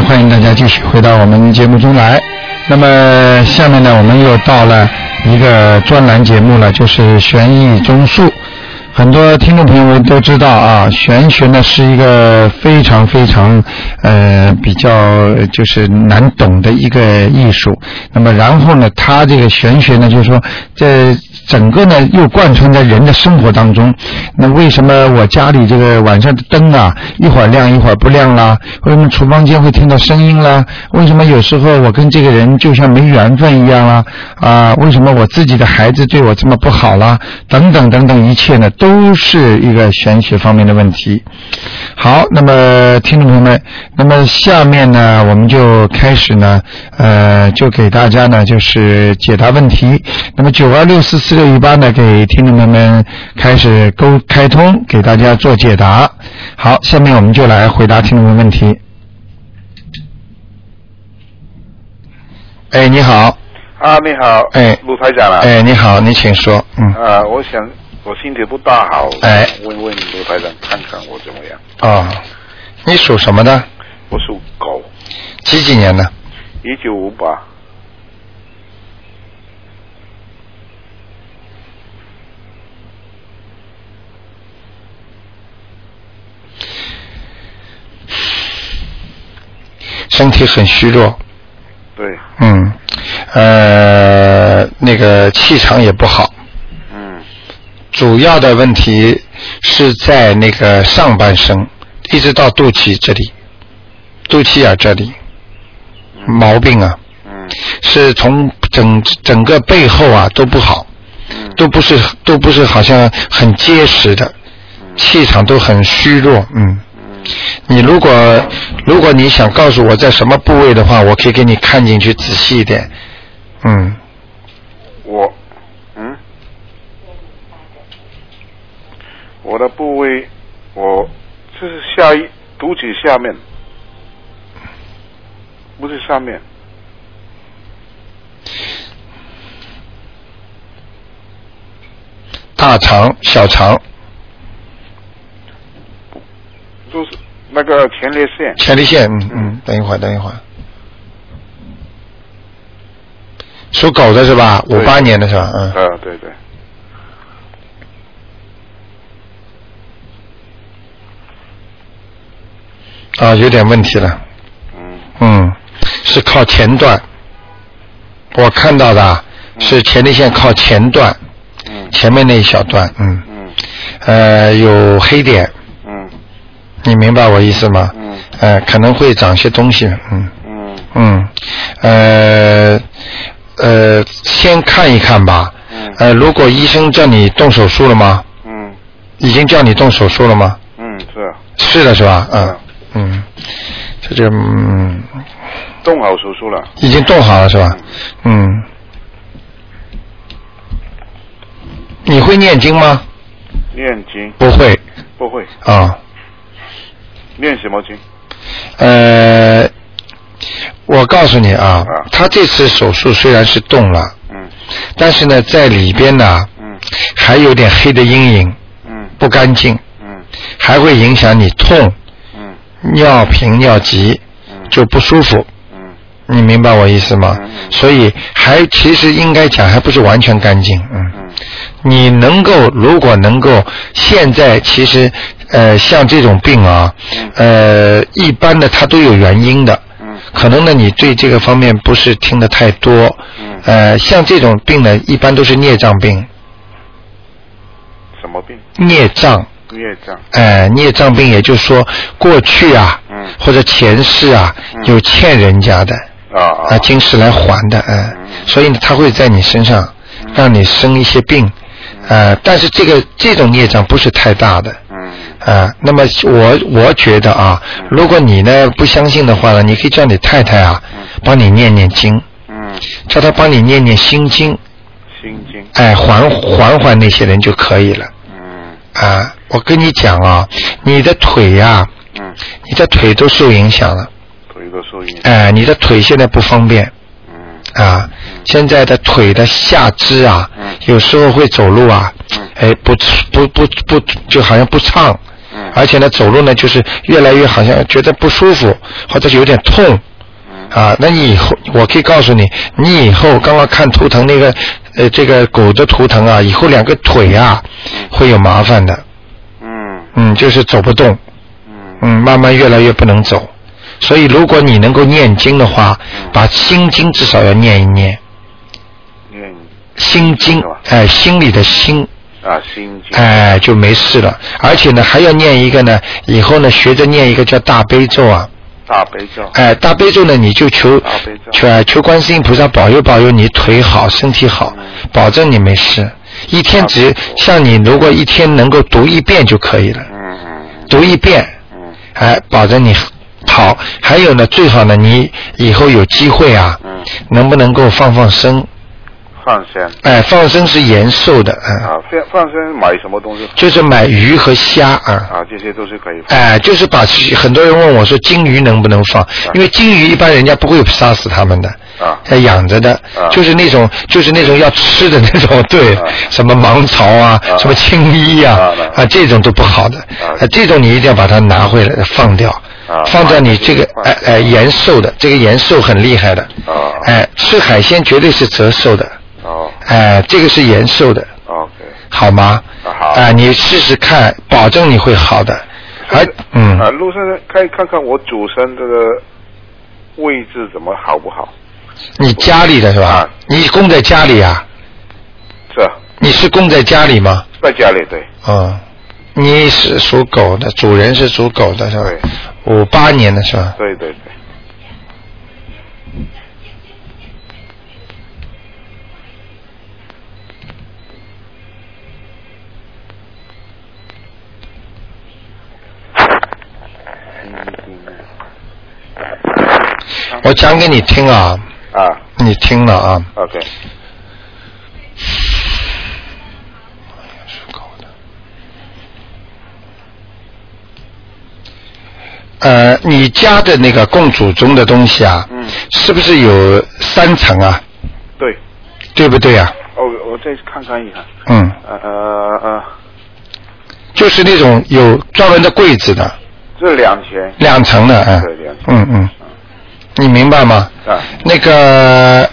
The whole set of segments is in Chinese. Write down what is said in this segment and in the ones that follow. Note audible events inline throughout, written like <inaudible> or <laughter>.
欢迎大家继续回到我们节目中来。那么下面呢，我们又到了一个专栏节目了，就是悬疑综述。很多听众朋友们都知道啊，玄学呢是一个非常非常呃比较就是难懂的一个艺术。那么然后呢，它这个玄学呢，就是说这整个呢又贯穿在人的生活当中。那为什么我家里这个晚上的灯啊一会儿亮一会儿不亮啦？为什么厨房间会听到声音啦？为什么有时候我跟这个人就像没缘分一样啦？啊，为什么我自己的孩子对我这么不好啦？等等等等，一切呢都是一个玄学方面的问题。好，那么听众朋友们，那么下面呢，我们就开始呢，呃，就给大家呢就是解答问题。那么九二六四四六一八呢，给听众朋友们开始沟开通，给大家做解答。好，下面我们就来回答听众们问题。哎，你好，啊，你好，哎陆台长啊，哎，你好，你请说，嗯，啊，我想我身体不大好，哎问问陆台长看看我怎么样？哦，你属什么的？我属狗，几几年的？一九五八，身体很虚弱，对，嗯，呃，那个气场也不好，嗯，主要的问题是在那个上半身，一直到肚脐这里，肚脐眼这里，毛病啊，嗯，是从整整个背后啊都不好，嗯，都不是都不是好像很结实的，气场都很虚弱，嗯。嗯，你如果如果你想告诉我在什么部位的话，我可以给你看进去仔细一点。嗯，我，嗯，我的部位，我这是下一肚脐下面，不是上面，大肠、小肠、就是那个前列腺，前列腺，嗯嗯，等一会儿，等一会儿。属狗的是吧？五对八年的是吧？嗯。啊，对对，啊，有点问题了。嗯嗯，是靠前段。我看到的啊是前列腺靠前段，嗯前面那一小段，嗯，嗯呃，有黑点，嗯你明白我意思吗？嗯呃，可能会长些东西，嗯嗯嗯，呃呃，先看一看吧。嗯呃，如果医生叫你动手术了吗？嗯已经叫你动手术了吗？嗯，是啊，是的，是吧？嗯嗯嗯，这就嗯，动好手术了。已经动好了是吧？嗯。你会念经吗？念经不会不会啊。念什么经？呃，我告诉你啊啊，他这次手术虽然是动了，嗯。但是呢，在里边呢嗯。还有点黑的阴影，嗯。不干净，嗯。还会影响你痛、嗯。尿频、尿急，嗯。就不舒服。嗯。你明白我意思吗？嗯嗯。所以还其实应该讲还不是完全干净，嗯。嗯。你能够如果能够现在其实呃像这种病啊，呃一般的它都有原因的，嗯。可能呢你对这个方面不是听得太多，嗯。呃像这种病呢一般都是孽障病，什么病？孽障，孽障。呃孽障病也就是说过去啊，嗯。或者前世啊嗯。有欠人家的，啊啊。啊今世来还的，嗯、嗯。所以呢它会在你身上嗯。让你生一些病，呃但是这个这种孽障不是太大的。嗯啊，那么我我觉得啊，嗯如果你呢不相信的话呢，你可以叫你太太啊嗯帮你念念经，嗯，叫他帮你念念心经，心经。哎，缓缓缓那些人就可以了。嗯啊，我跟你讲啊，你的腿呀、嗯，你的腿都受影响了，腿都受影响。哎，你的腿现在不方便嗯啊，现在的腿的下肢啊，嗯有时候会走路啊，嗯哎，不不不不，就好像不畅。嗯而且呢，走路呢就是越来越好像觉得不舒服，或者是有点痛，啊，那你以后我可以告诉你，你以后刚刚看图腾那个呃这个狗的图腾啊，以后两个腿啊会有麻烦的，嗯。嗯，就是走不动，嗯。嗯，慢慢越来越不能走。所以如果你能够念经的话，把心经至少要念一念，念心经哎，心里的心，啊心经。哎，就没事了。而且呢，还要念一个呢，以后呢，学着念一个叫大悲咒啊。大悲咒。哎，大悲咒呢，你就求求哎求观世音菩萨保佑保佑你腿好身体好，嗯保证你没事。一天只像你如果一天能够读一遍就可以了，嗯嗯读一遍，嗯哎，保证你好。还有呢，最好呢，你以后有机会啊，嗯，能不能够放放生？放生。哎，放生是延寿的，嗯，啊，放放生买什么东西？就是买鱼和虾啊。啊，这些都是可以放。哎，就是把很多人问我说金鱼能不能放？因为金鱼一般人家不会杀死它们的，啊。要养着的，啊。就是那种就是那种要吃的那种，<laughs> 对，啊。什么芒草啊，啊。什么青衣啊，啊。啊这种都不好的，啊。啊这种你一定要把它拿回来放掉，啊。放在你这个哎哎延寿的，这个延寿很厉害的，啊。哎吃海鲜绝对是折寿的，哦哎这个是延寿的，，OK，好吗？啊好哎你试试看，保证你会好的，哎嗯。啊，陆先生，看看看我主身这个位置怎么好不好？你家里的是吧啊？你供在家里啊？是啊你是供在家里吗？在家里对，嗯，你是属狗的，主人是属狗的是吧？对五八年的是吧？对对对，我讲给你听啊，啊。你听了啊。，OK。呃，你家的那个供祖宗的东西啊，嗯。是不是有三层啊？对，对不对啊？哦，我再看看一下，嗯，呃呃呃，就是那种有专门的柜子的，这两层。两层的，嗯对两层，嗯嗯，你明白吗？啊那个，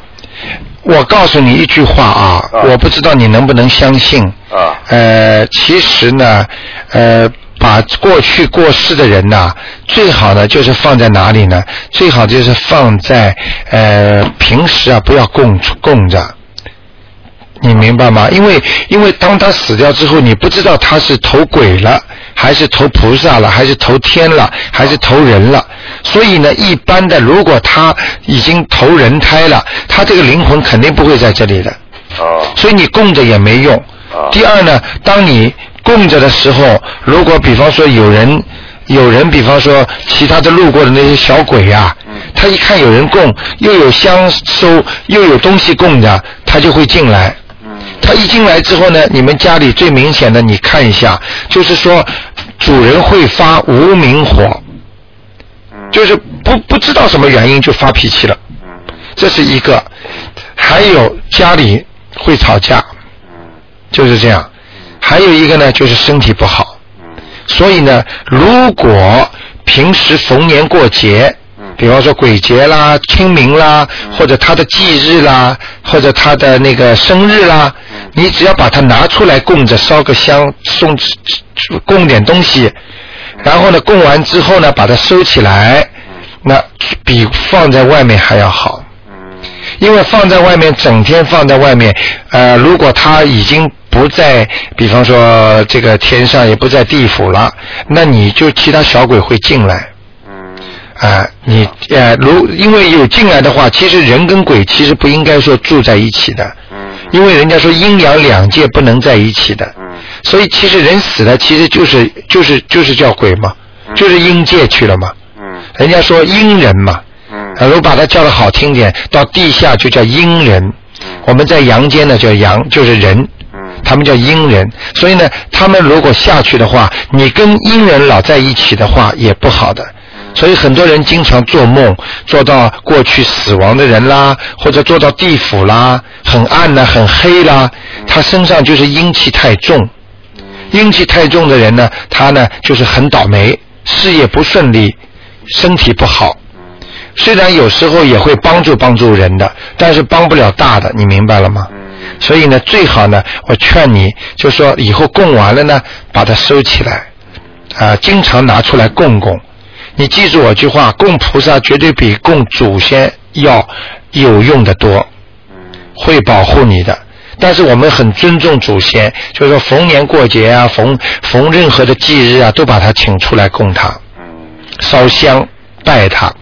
我告诉你一句话啊，啊我不知道你能不能相信。啊呃，其实呢，呃，把过去过世的人呐，最好呢就是放在哪里呢？最好就是放在呃平时啊不要供供着。你明白吗？因为因为当他死掉之后，你不知道他是投鬼了，还是投菩萨了，还是投天了，还是投人了。所以呢，一般的，如果他已经投人胎了，他这个灵魂肯定不会在这里的。哦所以你供着也没用。啊第二呢，当你供着的时候，如果比方说有人，有人比方说其他的路过的那些小鬼呀、嗯他一看有人供，又有香收，又有东西供着，他就会进来。嗯他一进来之后呢，你们家里最明显的，你看一下，就是说主人会发无名火，嗯。就是不不知道什么原因就发脾气了，嗯。这是一个。还有家里会吵架，嗯。就是这样。还有一个呢，就是身体不好。嗯。所以呢，如果平时逢年过节，嗯。比方说鬼节啦、清明啦，或者他的忌日啦，或者他的那个生日啦，嗯你只要把它拿出来供着，烧个香，送供点东西，然后呢，供完之后呢，把它收起来，那比放在外面还要好。嗯因为放在外面，整天放在外面，呃，如果他已经不在，比方说这个天上，也不在地府了，那你就其他小鬼会进来，嗯。啊、你呃，如因为有进来的话，其实人跟鬼其实不应该说住在一起的，嗯因为人家说阴阳两界不能在一起的，嗯。所以其实人死了，其实就是就是就是叫鬼嘛，就是阴界去了嘛，嗯。人家说阴人嘛，如果把它叫的好听点，到地下就叫阴人，我们在阳间呢叫阳，就是人，嗯。他们叫阴人，所以呢，他们如果下去的话，你跟阴人老在一起的话也不好的。所以很多人经常做梦，做到过去死亡的人啦，或者做到地府啦，很暗呐、很黑啦，他身上就是阴气太重。阴气太重的人呢，他呢就是很倒霉，事业不顺利，身体不好。虽然有时候也会帮助帮助人的，但是帮不了大的，你明白了吗？所以呢，最好呢，我劝你，就说以后供完了呢，把它收起来，啊、经常拿出来供供。你记住我句话，供菩萨绝对比供祖先要有用的多，嗯会保护你的。但是我们很尊重祖先，就是说逢年过节啊，逢逢任何的忌日啊，都把他请出来供他，嗯烧香拜他，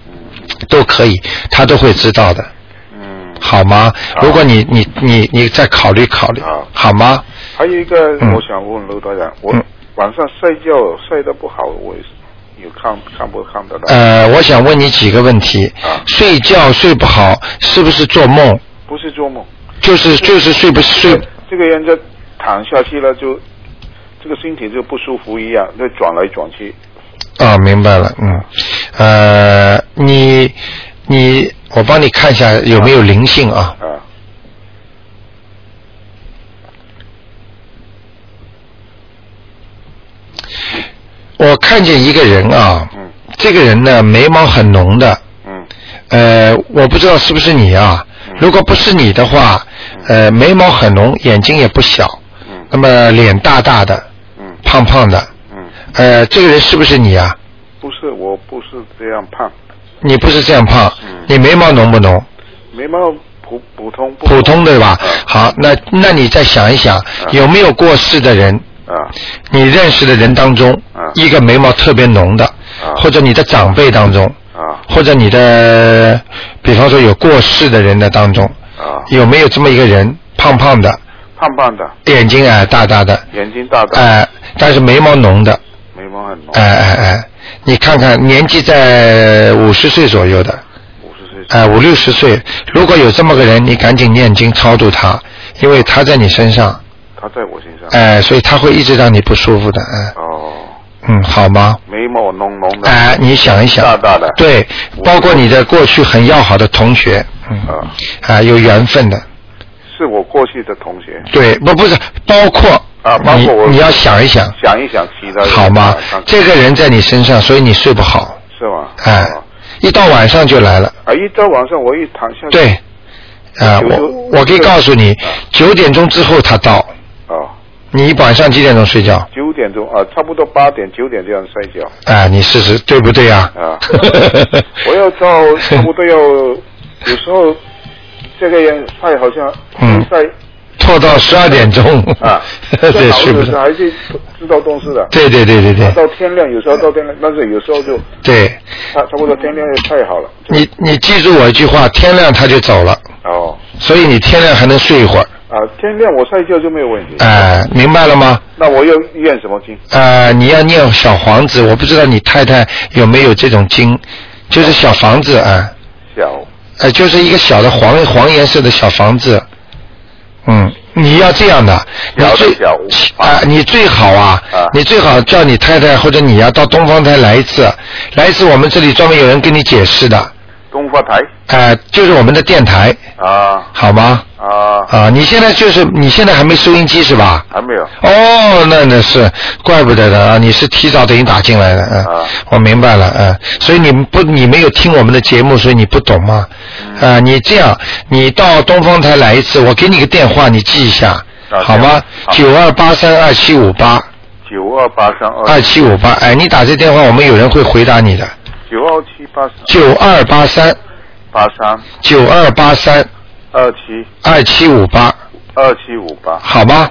都可以，他都会知道的。嗯，好吗？如果你你你你再考虑考虑好，吗？还有一个嗯我想问卢导长，我嗯晚上睡觉睡得不好，我也是有看看不看得到？呃，我想问你几个问题。啊睡觉睡不好，是不是做梦？不是做梦，就是就是睡不睡？这个人就躺下去了，就这个身体就不舒服一样，就转来转去。啊，明白了，嗯，呃，你你，我帮你看一下有没有灵性啊？啊，我看见一个人啊，嗯。这个人呢眉毛很浓的，嗯。呃，我不知道是不是你啊嗯？如果不是你的话，呃，眉毛很浓，眼睛也不小，嗯。那么脸大大的，嗯。胖胖的，嗯，呃，这个人是不是你啊？不是，我不是这样胖，你不是这样胖，嗯。你眉毛浓不浓？眉毛普普通普通。对吧？嗯？好，那那你再想一想，有没有过世的人？啊。你认识的人当中啊，一个眉毛特别浓的，啊。或者你的长辈当中，啊。或者你的，比方说有过世的人的当中，啊，有没有这么一个人，胖胖的，胖胖的，眼睛哎大大的，眼睛大大，哎，但是眉毛浓的，眉毛很浓，哎哎哎，你看看年纪在五十岁左右的，五十岁，哎五六十岁，如果有这么个人，你赶紧念经超度他，因为他在你身上，他在我身上。哎，所以他会一直让你不舒服的，哎，哦，嗯，好吗？眉毛浓浓的。哎，你想一想，大大的。对，包括你的过去很要好的同学，嗯，啊，啊，有缘分的，是我过去的同学。对，不不是，包括啊包括我你你要想一想，想一想其他人。好吗？这个人在你身上，所以你睡不好，是吗？哎哦，一到晚上就来了，啊，一到晚上我一躺下。对，啊，我我可以告诉你啊，九点钟之后他到，哦，你晚上几点钟睡觉？九点钟啊，差不多八点九点这样睡觉。啊，你试试对不对呀？啊 <laughs> 我要到差不多要，有时候这个人太好像嗯在拖到十二点钟啊，<laughs> 对，最好睡不是还是知道东西的。对对对对对到天亮，有时候到天亮，但是有时候就对，差差不多天亮就太好了。你你记住我一句话，天亮他就走了，哦所以你天亮还能睡一会儿。啊，天亮我睡觉就没有问题。哎、明白了吗？那我要念什么经？呃，你要念小房子，我不知道你太太有没有这种经，就是小房子啊，小呃，就是一个小的黄黄颜色的小房子。嗯，你要这样的，你最小啊、你最好啊，啊你最好叫你太太或者你要到东方台来一次，来一次我们这里专门有人跟你解释的，东方台？呃，就是我们的电台，啊。好吗？啊，啊，你现在就是你现在还没收音机是吧？还没有。哦，那那是，怪不得的啊！你是提早等于打进来的，嗯，啊。我明白了，嗯，所以你不，你没有听我们的节目，所以你不懂嘛，嗯。啊，你这样，你到东方台来一次，我给你个电话，你记一下，啊好吗？好。九二八三二七五八。九二八三二二七五八，哎，你打这电话，我们有人会回答你的，九二七八三。九二八三。八三。九二八三。二七。二七五八，二七五八。好吧？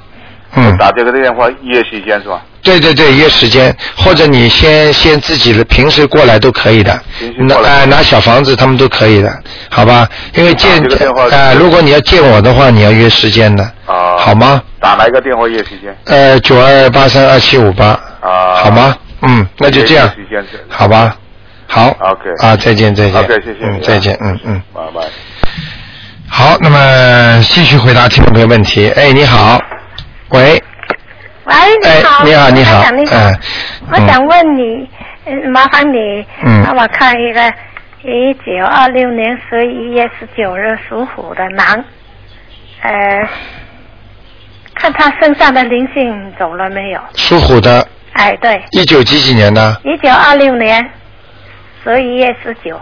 嗯，打这个电话约时间是吧？对对对，约时间，或者你先先自己的平时过来都可以的。平时，拿过来。哎拿小房子他们都可以的，好吧？因为见哎，如果你要见我的话，你要约时间的，啊，好吗？打哪一个电话约时间？呃，九二八三二七五八，啊，好吗？嗯，那就这样。好吧？好。OK 啊，再见再见。OK，谢谢你啊，嗯，再见，嗯嗯。拜拜。好，那么继续回答听众朋友问题。哎，你好，喂，喂，哎你好，你好你好。你好。嗯。我想问你，嗯麻烦你嗯。帮我看一个一九二六年十一月十九日属虎的男，呃，看他身上的灵性走了没有？属虎的，哎，对，一九几几年的？一九二六年十一月十九。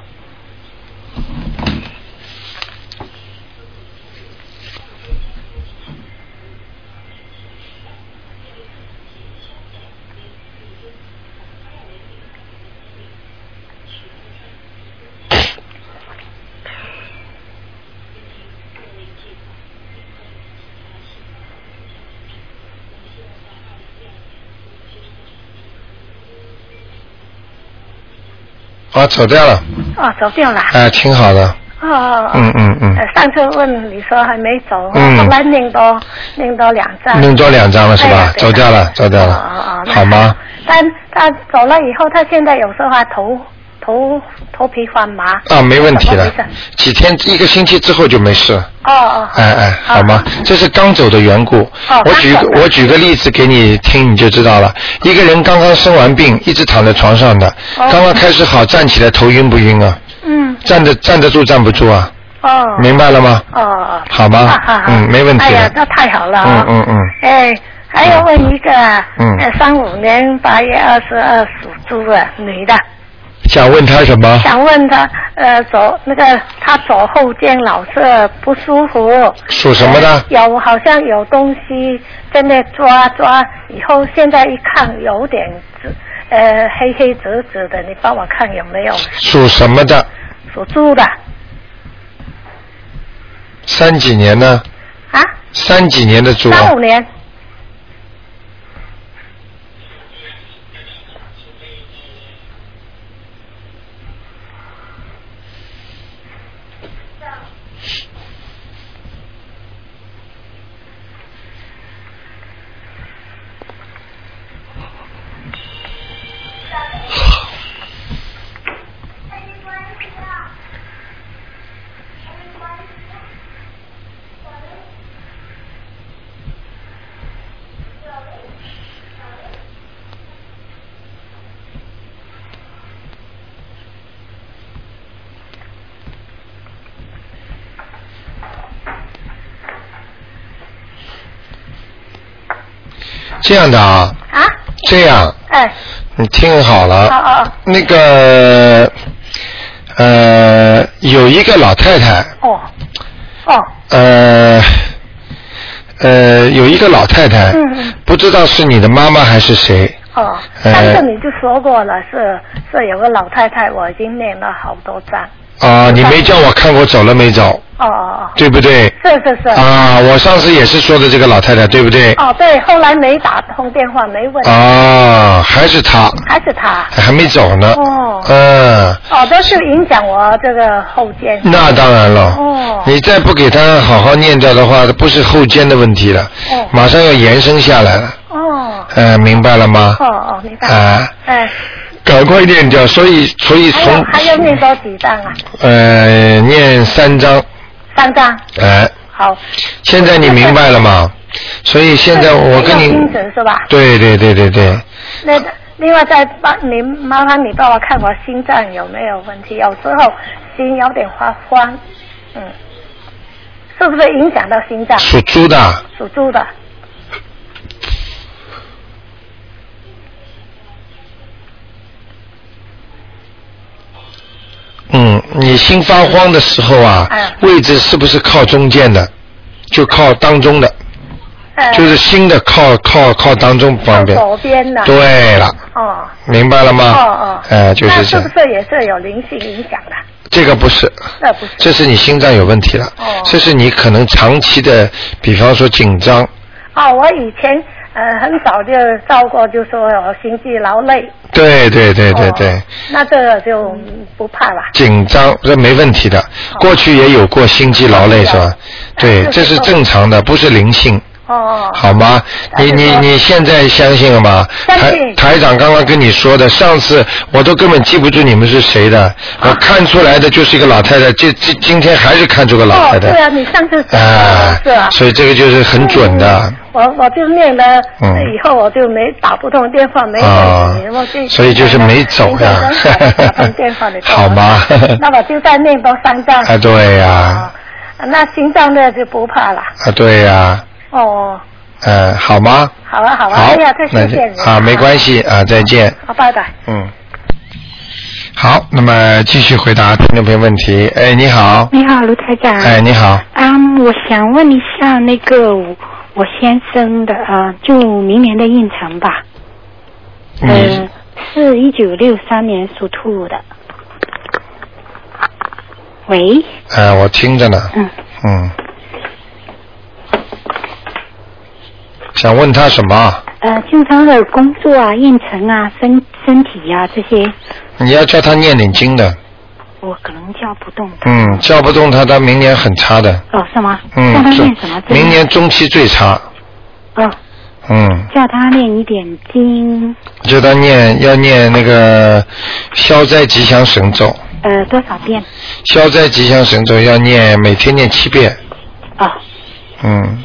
啊，走掉了，哦，走掉了。哎，挺好的，哦。嗯嗯嗯呃，上次问你说还没走，嗯后来念多念多两张。弄多两张了是吧走掉了，走掉哦了哦哦，那好吗？但他走了以后，他现在有时候还头头头皮发麻。啊，没问题了几天一个星期之后就没事了。哦哦。哎哎，好吗？这是刚走的缘故。哦我举我举个例子给你听，你就知道了。一个人刚刚生完病，一直躺在床上的，哦刚刚开始好，站起来头晕不晕啊？嗯。站得站得住站不住啊？哦。明白了吗？哦哦。好吗嗯没问题的哎呀，那太好了啊。嗯嗯嗯。哎，还要问一个，嗯呃，三五年八月二十二属猪的女的，想问他什么？想问他，呃，左那个他左后肩老是不舒服。属什么的呃有好像有东西在那抓抓，以后现在一看有点紫，呃，黑黑紫紫的，你帮我看有没有？属什么的？属猪的三几年呢？啊？三几年的猪啊三五？年。这样的啊，啊？这样，哎，你听好了。哦哦那个呃，有一个老太太，哦，哦，呃呃，有一个老太太，嗯嗯。不知道是你的妈妈还是谁。哦，呃上次你就说过了，是是有个老太太，我已经念了好多张。啊，你没叫我看我走了没走，哦哦哦对不对？哦，是是是。啊，我上次也是说的这个老太太，对不对？哦，对，后来没打通电话，没问，啊，还是她，还是她。还没走呢。哦嗯，哦，都是影响我这个后肩。那当然了。哦你再不给他好好念掉的话，不是后肩的问题了，哦马上要延伸下来了。哦嗯，明白了吗？哦哦，明白。啊哎，赶快念掉，所以所以从还要念多几张啊？呃念三张，三张。哎、好。现在你明白了吗？所以现在我跟你要精神是吧？对对对对对，那另外再帮你麻烦你帮我看我心脏有没有问题，有时候心有点发慌，嗯，是不是影响到心脏？属猪的，属猪的，嗯，你心发慌的时候啊，嗯位置是不是靠中间的？就靠当中的，呃，就是心的靠靠靠当中方便。左边的。。对了，哦。明白了吗？哦哦。哎、就是这样。是不是也是有灵性影响的？这个不是，那不是。这是你心脏有问题了。哦这是你可能长期的，比方说紧张。哦，我以前呃很早就照过，就说有心肌劳累。对对对对对。哦那这个就嗯不怕了。紧张这没问题的，过去也有过心肌劳累是吧？对，这是正常的，不是灵性，哦。好吗？你你你现在相信了吗？台相信台长刚刚跟你说的，上次我都根本记不住你们是谁的，我看出来的就是一个老太太，这这今天还是看出个老哦，太太，对啊，你上次啊的是啊。所以这个就是很准的。我我就念了，嗯以后我就没打不通电话，没啊问题，我就所以就是没走呀 <laughs> 好吗 <laughs> 那我就再念多三张。啊，对呀、哦那心脏的就不怕了。啊，对呀、哦，嗯、好吗？好啊，好啊，好哎呀，太，那就谢谢你啊，没关系啊，再见。好，拜拜。嗯，好，那么继续回答听众朋友问题。哎，你好，你好，卢台长。哎，你好，啊、我想问一下那个我我先生的啊、呃就明年的运程吧。嗯呃，是一九六三年属兔的。喂，哎，我听着呢，嗯，嗯，想问他什么？呃，经常的工作啊、运程啊、身身体啊这些，你要叫他念点经的，我可能叫不动他。嗯，叫不动他，他明年很差的，哦，是吗？嗯叫他，念什么经？明年中期最差，哦，嗯，叫他念一点经，叫他念要念那个消灾吉祥神咒，呃，多少遍？消灾吉祥神咒要念每天念七遍，哦，嗯，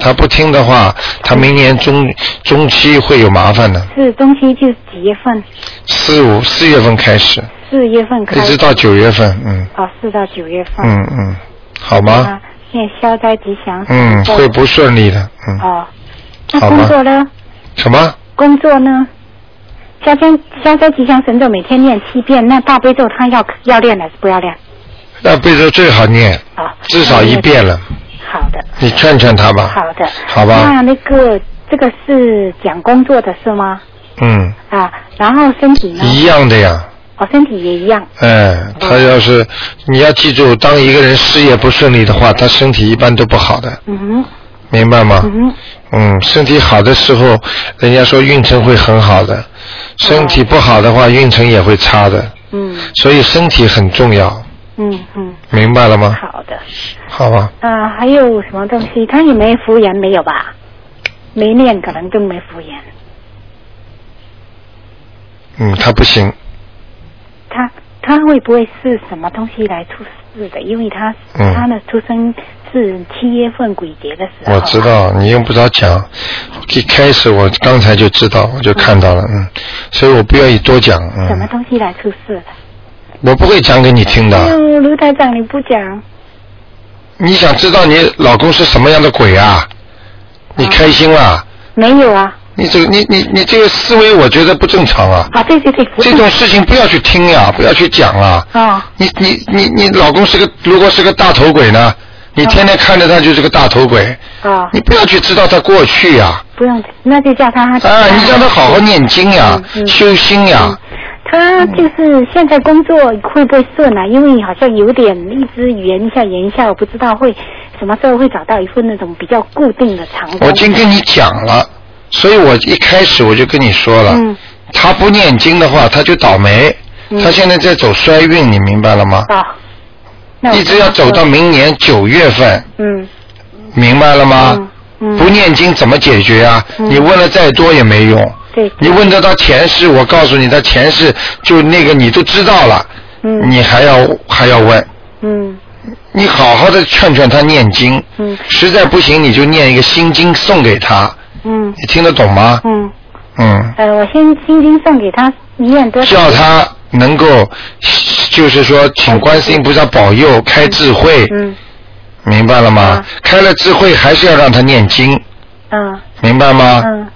他不听的话，他明年中中期会有麻烦的，是中期就几月份？四五四月份开始，四月份开始。一直到九月份，嗯哦，四到九月份。嗯嗯，好吗？啊，念消灾吉祥嗯，会不顺利的，嗯，哦，那工作呢？什么？工作呢？消灾消灾吉祥神咒每天念七遍，那大悲咒他要要练还是不要练？大悲咒最好念，啊，至少一遍了，好的，你劝劝他吧。好的，好吧那那个这个是讲工作的是吗？嗯，啊，然后身体呢？一样的呀。哦，身体也一样。哎，他要是你要记住，当一个人事业不顺利的话，他身体一般都不好的，嗯哼，明白吗？嗯哼，嗯，身体好的时候，人家说运程会很好的；身体不好的话，运程也会差的。嗯所以身体很重要，嗯嗯，明白了吗？好的。好吧，啊，还有什么东西？他也没敷衍没有吧？没念可能更没敷衍。嗯，他不行，他他会不会是什么东西来出事的？因为他、嗯他的出生是七月份鬼节的时候。我知。道，你用不着讲。一开始我刚才就知道，我就看到了，嗯，所以我不愿意多讲，什么嗯，东西来出事的？我不会讲给你听的。哎呦，卢台长你不讲，你想知道你老公是什么样的鬼啊？你开心啦？没有啊？你这个你你你这个思维，我觉得不正常啊！啊，对对对，这种事情不要去听呀，不要去讲啊！啊你你你你老公是个，如果是个大头鬼呢？你天天看着他就是个大头鬼，啊，你不要去知道他过去呀！不用，那就叫他。啊，你叫他好好念经呀嗯，嗯修心呀。他就是现在工作会不会顺啊？因为好像有点一直延一下延一下，我不知道会什么时候会找到一份那种比较固定的长工。我已经跟你讲了，所以我一开始我就跟你说了，嗯他不念经的话，他就倒霉。嗯他现在在走衰运，你明白了吗？啊，那一直要走到明年九月份，嗯明白了吗？嗯嗯不念经怎么解决啊？嗯你问了再多也没用。对。你问得到前世，我告诉你，他前世就那个你都知道了，嗯。你还要还要问？嗯。你好好的劝劝他念经，嗯。实在不行你就念一个心经送给他，嗯。你听得懂吗？嗯。嗯，呃，我先心经送给他念多少？叫他能够，就是说，请观世音菩萨保佑开智慧，嗯。明白了吗？啊？开了智慧还是要让他念经，嗯。明白吗？嗯，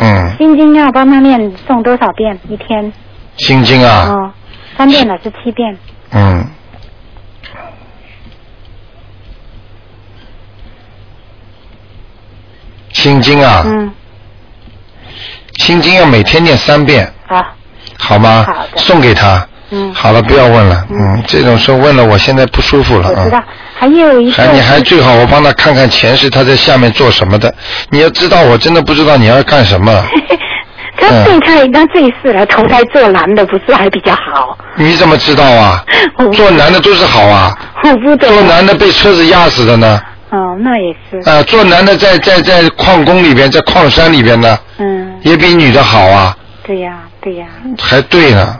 嗯，心经要帮他念诵多少遍一天？心经啊，哦，三遍了是七遍？嗯。心经啊，嗯心经要每天念三遍，啊好吗？好的送给他。嗯，好了，不要问了。嗯，这种事问了，我现在不舒服了啊。我知道。还有一个还你还最好我帮他看看前世他在下面做什么的。你要知道，我真的不知道你要干什么。<laughs> 他对他他这一次来投胎做男的，不是还比较好？你怎么知道啊？做男的都是好啊，我不懂。做男的被车子压死的呢。哦，那也是。啊，做男的在在在矿工里边，在矿山里边呢，嗯，也比女的好啊，对呀，对呀，还对呢，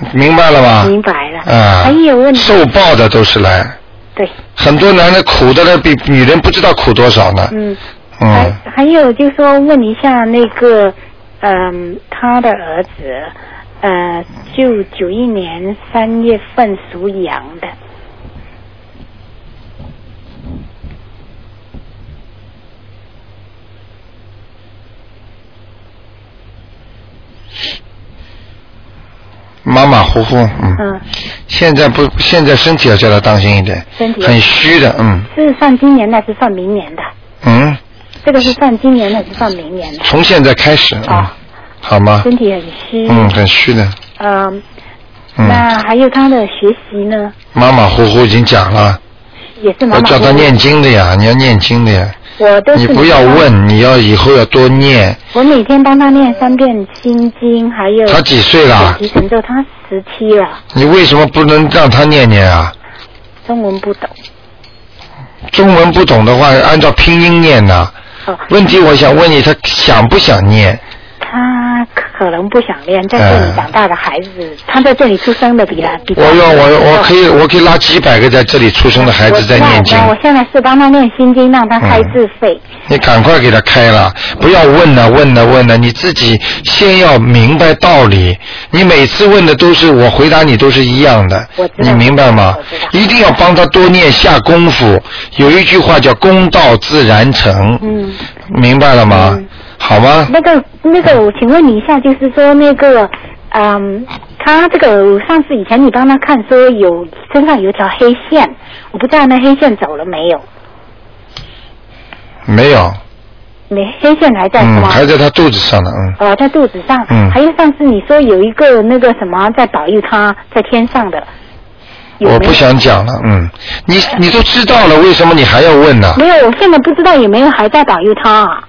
<laughs> 明白了吧？明白了。啊，还有问题。受报的都是来，对，很多男的苦的呢，比女人不知道苦多少呢。嗯。嗯还，还有就是说，问一下那个，嗯，他的儿子，呃，就九一年三月份属羊的，马马虎虎，嗯。嗯，现在不，现在身体要叫他当心一点，身体很虚的，嗯是算今年的还是算明年的？嗯，这个是算今年的还是算明年的？从现在开始，啊哦，好吗？身体很虚。嗯，很虚的，嗯，嗯，那还有他的学习呢，马马虎虎已经讲了，也是马马虎虎。我叫他念经的呀，你要念经的呀，我都是你不要问，你要以后要多念。我每天帮他念三遍心经，还有他几岁了他十七了，你为什么不能让他念念啊？中文不懂。中文不懂的话，按照拼音念呐。哦，问题我想问你，他想不想念？他可能不想练，在这里长大的孩子，他在这里出生的比他比他我要我我可以我可以拉几百个在这里出生的孩子在念经我我现在是帮他念心经，让他开自费。你赶快给他开了，不要问了问了问了，你自己先要明白道理。你每次问的都是我回答你都是一样的你明白吗？一定要帮他多念下功夫。有一句话叫“功到自然成”，嗯，明白了吗嗯？好吗？那个那个，我请问你一下，就是说那个，嗯，他这个上次以前你帮他看说有身上有一条黑线，我不知道那黑线走了没有？没有，没黑线还在是嗯，吗？还在他肚子上呢，嗯。哦，在肚子上。嗯还有上次你说有一个那个什么在保佑他在天上的，我不想讲了，嗯，你你都知道了，为什么你还要问呢？没有，我现在不知道有没有还在保佑他啊？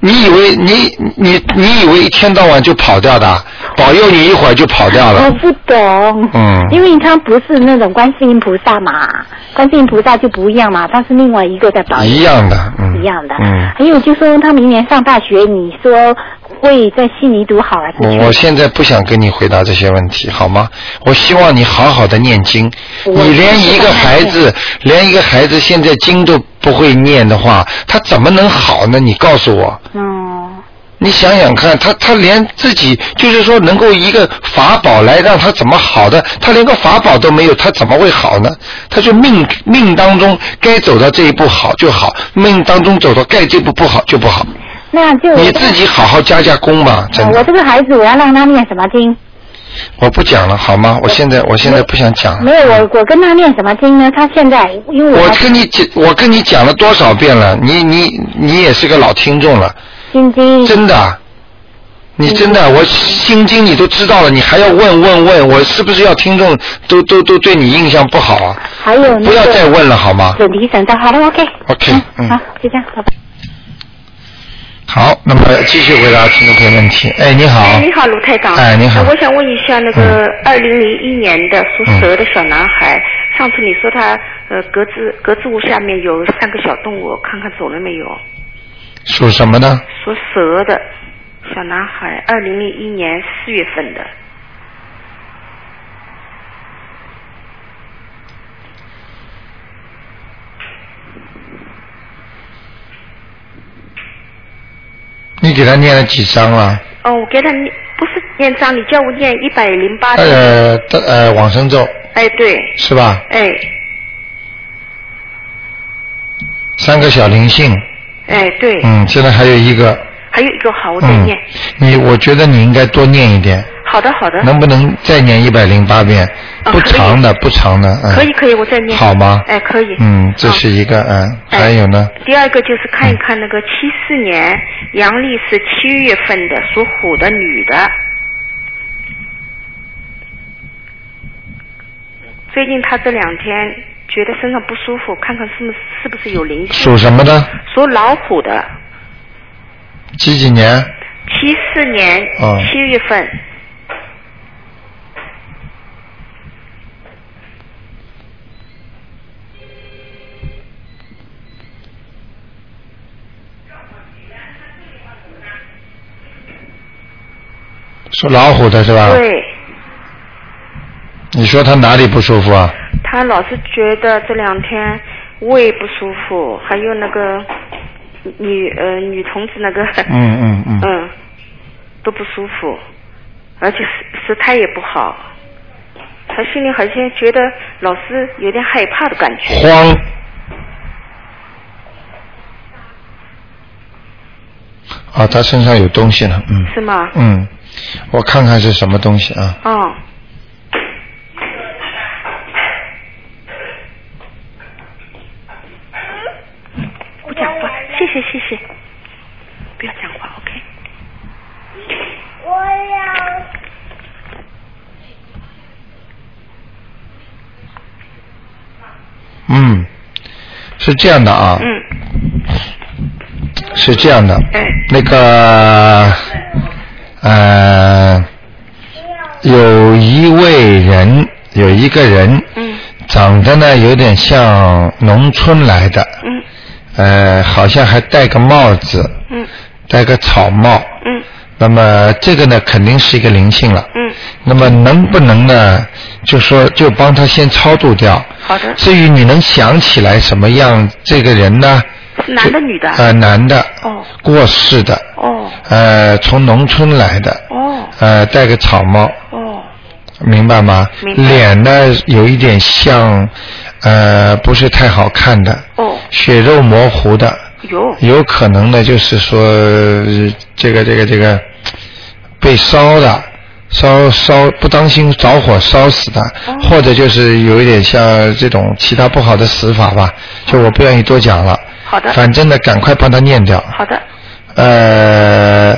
你以为你你你以为一天到晚就跑掉的，保佑你一会儿就跑掉了我？不懂。嗯因为他不是那种观世音菩萨嘛，观世音菩萨就不一样嘛，他是另外一个在保佑。一样的，嗯，一样的。嗯，还有就说他明年上大学，你说会在悉尼读好还是？我我现在不想跟你回答这些问题，好吗？我希望你好好的念经。我你连一个孩子，连一个孩子现在经都不会念的话，他怎么能好呢？你告诉我。嗯，你想想看，他他连自己就是说能够一个法宝来让他怎么好的，他连个法宝都没有，他怎么会好呢？他就命命当中该走到这一步好就好，命当中走到该这步不好就不好。那就你自己好好加加工吧，真的我。这个孩子，我要让他念什么经？我不讲了，好吗？我现在我现在不想讲没。有，我我跟他念什么经呢？他现在因为我还跟你讲，我跟你讲了多少遍了？你你你也是个老听众了，心经，真的。你真的，我心经你都知道了，你还要问问问，我是不是要听众都都都对你印象不好啊？还有那个不要再问了，好吗？好了，OK。OK，嗯好，就这样，拜拜。好，那么继续回答听众朋友问题。哎，你好。哎，你好，卢台长。哎你好呃我想问一下，那个嗯二零零一年的属蛇的小男孩，上次你说他呃格子格子屋下面有三个小动物，看看走了没有？属什么呢？属蛇的小男孩，二零零一年四月份的。你给他念了几章了？哦，我给他念不是念章，你叫我念一百零八章。呃，呃，往生咒哎，对，是吧？哎三个小灵性，哎对，嗯，现在还有一个，还有一个好，我再嗯念。，你我觉得你应该多念一点，好的好的。能不能再念一百零八遍？不长的，不长的，嗯。可以可以，我再念。好吗？哎，可以。嗯，这是一个，嗯，哎还有呢，第二个就是看一看那个七四年阳历是七月份的属虎的女的，最近她这两天觉得身上不舒服，看看是不是是不是有灵性。属什么的？属老虎的，几几年？七四年哦七月份。属老虎的是吧？。对，你说他哪里不舒服啊？他老是觉得这两天胃不舒服，还有那个女呃女同志那个嗯嗯嗯。<laughs> 嗯，都不舒服，而且时时态也不好，他心里好像觉得老是有点害怕的感觉。慌。啊，他身上有东西了，嗯。是吗？嗯，我看看是什么东西啊？嗯，不讲话，谢谢谢谢，不要讲话，OK。嗯，是这样的啊。嗯是这样的，哎那个呃，有一位人，有一个人，嗯长得呢有点像农村来的，嗯呃，好像还戴个帽子，嗯戴个草帽，嗯那么这个呢肯定是一个灵性了。嗯，那么能不能呢？就说就帮他先超度掉。好的。至于你能想起来什么样这个人呢？男的女的？呃，男的。哦。过世的。哦呃，从农村来的。哦呃，戴个草帽，哦明白吗？明白脸呢有一点像，呃，不是太好看的。哦，血肉模糊的。有有可能呢，就是说呃这个这个这个被烧的，烧烧不当心着火烧死的，哦或者就是有一点像这种其他不好的死法吧，就我不愿意多讲了。好的反正呢，赶快帮他念掉。好的呃，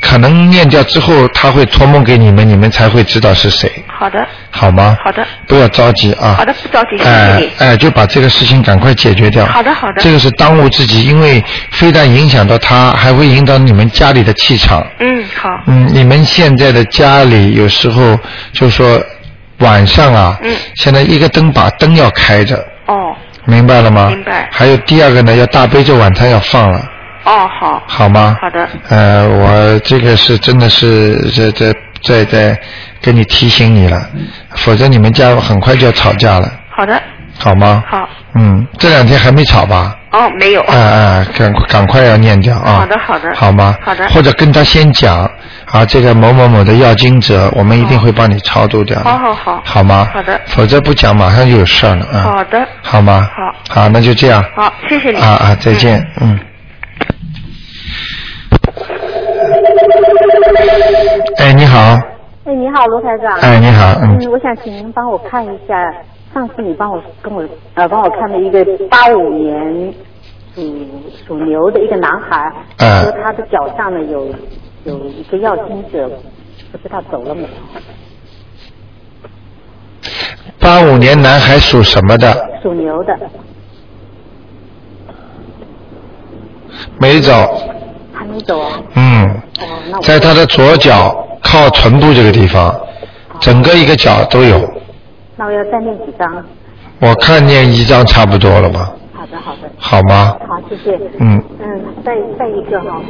可能念掉之后，他会托梦给你们，你们才会知道是谁，好的。好吗？好的。不要着急啊。好的不着急哎你。哎，就把这个事情赶快解决掉。好的好的。这个是当务之急，因为非但影响到他，还会影响你们家里的气场。嗯好。嗯，你们现在的家里有时候就说晚上啊，嗯。现在一个灯把灯要开着，哦。明白了吗？明白。还有第二个呢，要大悲咒晚餐要放了，哦好好吗？好的呃，我这个是真的是在在在在跟你提醒你了，否则你们家很快就要吵架了，好的好吗？好嗯，这两天还没吵吧？哦没有啊啊，赶快赶快要念掉啊！好的好的好吗？好的或者跟他先讲啊，这个某某某的要经者，我们一定会帮你超度掉。好好好好吗？好的否则不讲，马上就有事儿了啊。好的好吗？好。好，那就这样。好谢谢你啊啊，再见，嗯。哎，你好，哎，你好，罗台长。哎你好嗯我想请您帮我看一下，上次你帮我跟我呃帮我看了一个八五年属属牛的一个男孩，嗯说他的脚上呢有有一个要经者，不知道走了没有？八五年男孩属什么的？属牛的，没走，还没走啊？嗯，哦，在他的左脚靠臀部这个地方，整个一个脚都有。那我要再念几张？我看念一张差不多了吧？好的，好的，好吗？好，谢谢。嗯嗯，再再一个哈、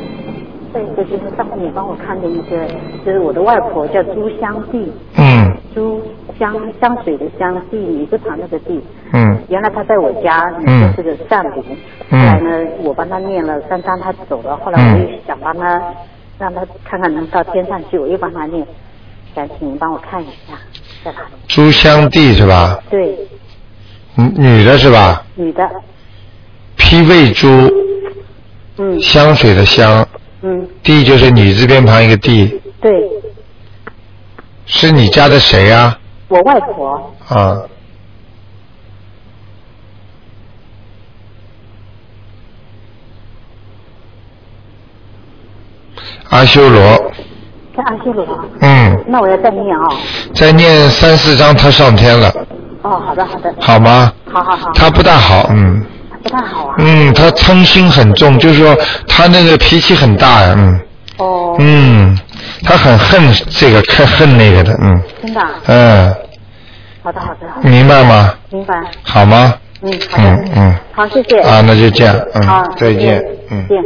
再一个就是上次你帮我看的一个，就是我的外婆叫朱香娣，嗯朱香香水的香，地女字旁那个地。嗯原来他在我家嗯就是个善灵，嗯后来呢，我帮他念了三张，他走了。后来我又想帮他，让他看看能到天上去，我又帮他念。想请您帮我看一下，在哪里？朱香地是吧？对，女女的是吧？女的，披魏珠，嗯香水的香，嗯，地就是女字边旁一个地，对，是你家的谁呀、我外婆，啊？阿修罗，在阿修罗。嗯，那我要再念啊、再念三四章，他上天了，哦，好的好的，好吗？好好好，他不大好，嗯。不太好啊。嗯，他嗔心很重，就是说他那个脾气很大呀，嗯。哦，嗯，他很恨这个，恨恨那个的，嗯真的啊，嗯，好的好的，明白吗？明白。好吗？嗯，好的。嗯嗯。好，谢谢。啊，那就这样，嗯好，，再见，嗯。见。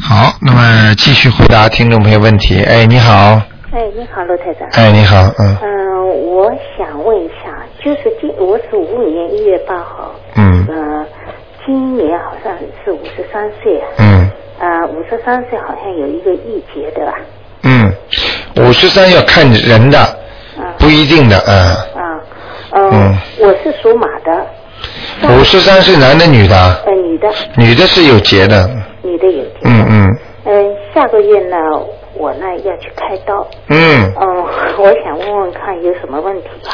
好，那么继续回答听众朋友问题。哎，你好，哎，你好，罗台长。哎，你好，嗯嗯、我想问一下，就是今我是五五年一月八号，嗯呃，今年好像是五十三岁，嗯呃，五十三岁好像有一个易节对吧，嗯，五十三要看人的，不一定的，嗯。啊，呃，嗯。我是属马的，五十三是男的女的？呃，女的，女的是有结的，女的有节，嗯嗯。嗯、下个月呢，我呢要去开刀，嗯，嗯、<laughs> 我想问问看有什么问题吧，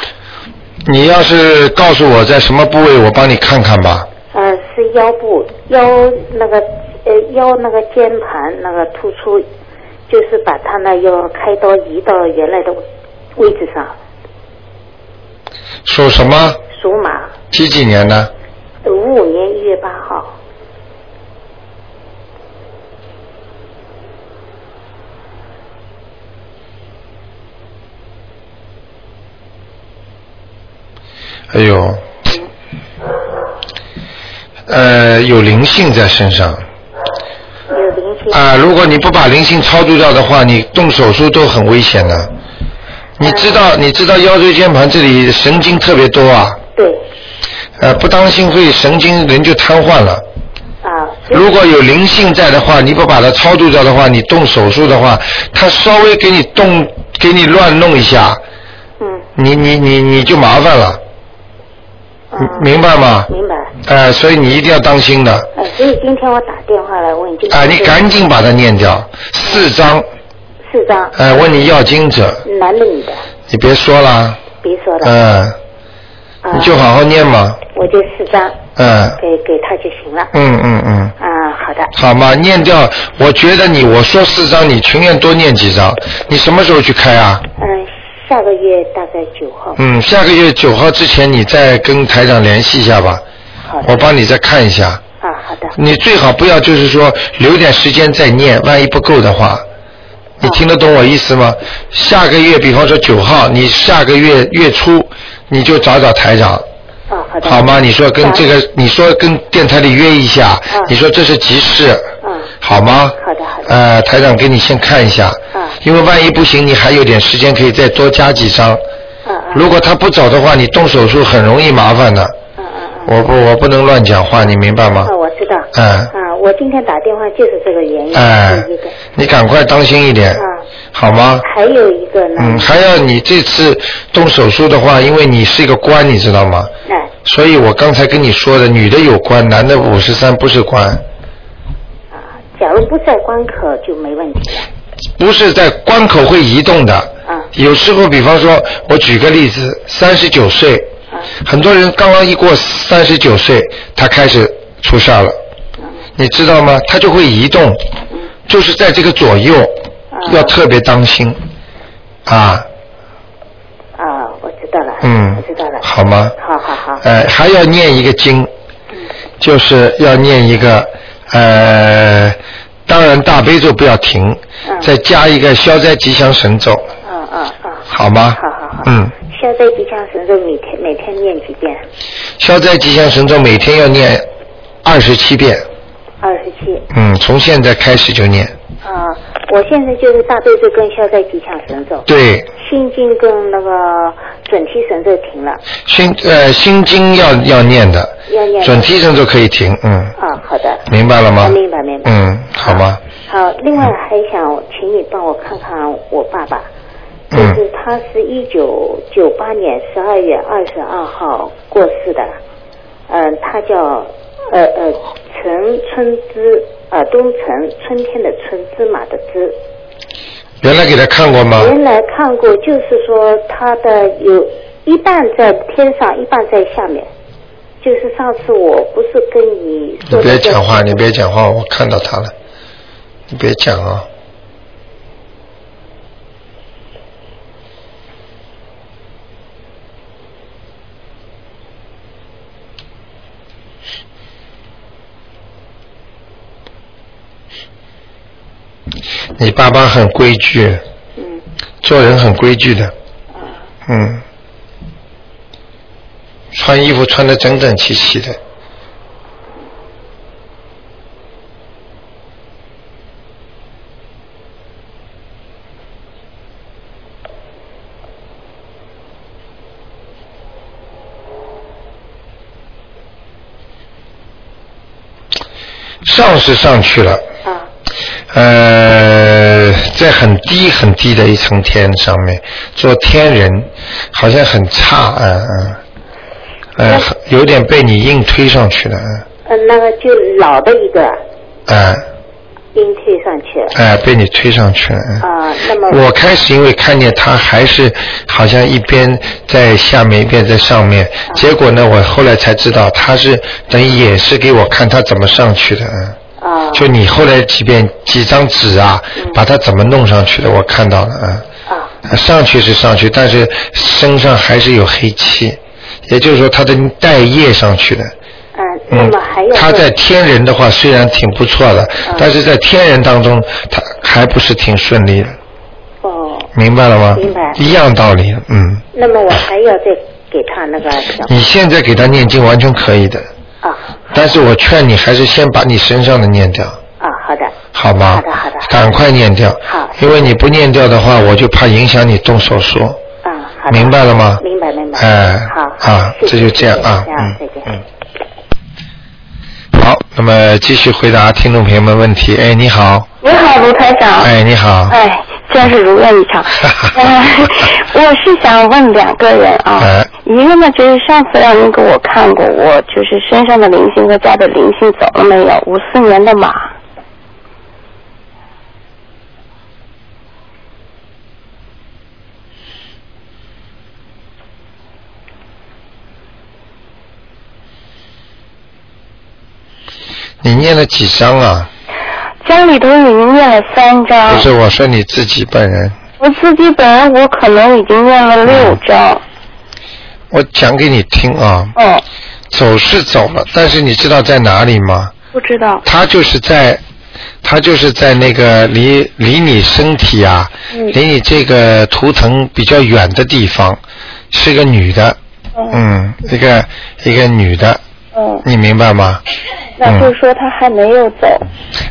你要是告诉我在什么部位，我帮你看看吧。呃，是腰部腰那个呃腰那个肩盘那个突出，就是把他那腰开刀移到原来的位置上。属什么？属马。几几年的？五五年一月八号。哎呦，呃，有灵性在身上。啊！如果你不把灵性超度掉的话，你动手术都很危险的。你知道，你知道腰椎间盘这里神经特别多啊，对呃，不当心会神经人就瘫痪了。啊，如果有灵性在的话，你不把它超度掉的话，你动手术的话，它稍微给你动，给你乱弄一下，嗯你你你你就麻烦了，嗯，明白吗？明白。哎、所以你一定要当心的。呃，所以今天我打电话来问，就是啊，你赶紧把它念掉，四张。四张，哎、问你要经者，男的女的，你别说了，别说了，嗯、啊你就好好念嘛，我就四张嗯、给给他就行了。嗯嗯嗯，啊，好的，好嘛，念掉。我觉得你我说四张，你情愿多念几张。你什么时候去开啊？嗯，下个月大概九号。嗯，下个月九号之前你再跟台长联系一下吧，好的。我帮你再看一下。啊，好的。你最好不要就是说留点时间再念，万一不够的话，你听得懂我意思吗？下个月，比方说九号，你下个月月初你就找找台长，啊，好的。好吗？你说跟这个，你说跟电台里约一下，啊你说这是急事，嗯，好吗？好的好的呃，台长给你先看一下，嗯因为万一不行，你还有点时间可以再多加几张。如果他不走的话，你动手术很容易麻烦的。我不，我不能乱讲话，你明白吗啊，？我知道。嗯啊，我今天打电话就是这个原因。你赶快当心一点，啊，好吗？还有一个呢。嗯，还要你这次动手术的话，因为你是一个官，你知道吗？哎，所以我刚才跟你说的，女的有官，男的五十三不是官，啊，假如不在关口就没问题了。不是在关口会移动的。啊有时候，比方说，我举个例子，三十九岁，啊很多人刚刚一过三十九岁，他开始出事儿了，你知道吗？他就会移动，就是在这个左右，要特别当心，啊，啊，我知道了。嗯我知道了。好吗？好好好。呃，还要念一个经，嗯就是要念一个，呃，当然大悲咒不要停，嗯再加一个消灾吉祥神咒，嗯嗯嗯。好吗？好好好。嗯，消灾吉祥神咒每天每天念几遍？消灾吉祥神咒每天要念二十七遍，二十七。嗯，从现在开始就念，啊，我现在就是大悲咒跟消灾吉祥神咒，对，心经跟那个准提神咒停了。心呃心经要要念的，要念的准提神咒可以停，嗯，啊，好的。明白了吗？啊明白明白。嗯，好吗？好，另外还想请你帮我看看我爸爸，就嗯是他是一九九八年十二月二十二号过世的，嗯、他叫呃呃陈春之，呃东城春天的春芝麻的芝。原来给他看过吗？原来看过，就是说他的有一半在天上，一半在下面。就是上次我不是跟你你别讲话，你别讲话，我看到他了，你别讲啊。你爸爸很规矩，嗯。做人很规矩的，啊。嗯，穿衣服穿的整整齐齐的，上是上去了，啊呃，在很低很低的一层天上面做天人，好像很差，嗯嗯，呃，有点被你硬推上去了，嗯，呃那个就老的一个嗯、硬推上去了哎、被你推上去了，嗯。啊，那么我开始因为看见他还是好像一边在下面一边在上面，结果呢，我后来才知道他是等于也是给我看他怎么上去的，嗯。啊。就你后来几遍几张纸啊，把它怎么弄上去的，我看到了，啊。啊。上去是上去，但是身上还是有黑气，也就是说他的带业上去的。嗯，那嗯么还有，他在天人的话虽然挺不错的，嗯。但是在天人当中他还不是挺顺利的，哦，明白了吗？明白。一样道理，嗯。那么我还要再给他那个你现在给他念经完全可以的，啊但是我劝你还是先把你身上的念掉，啊，好的，好吗？好的好的赶快念掉。好因为你不念掉的话，我就怕影响你动手术。啊，好的，明白了吗？明白明白，哎，好啊，这就这样啊，嗯再见嗯。好，那么继续回答听众朋友们问题。哎，你好，你好，卢台长。哎，你好，哎，真是如愿以偿。<laughs> 呃我是想问两个人啊，哎一个呢就是上次让您给我看过，我就是身上的灵性和家的灵性走了没有？五四年的马。你念了几章啊？家里头已经念了三张不，是，我说你自己本人。我自己本人我可能已经念了六张。我讲给你听啊，哦，走是走了，但是你知道在哪里吗？不知道。他就是在，他就是在那个离离你身体啊，嗯离你这个图腾比较远的地方，是个女的，嗯嗯，一个一个女的，嗯，你明白吗？<laughs> 那就是说他还没有走，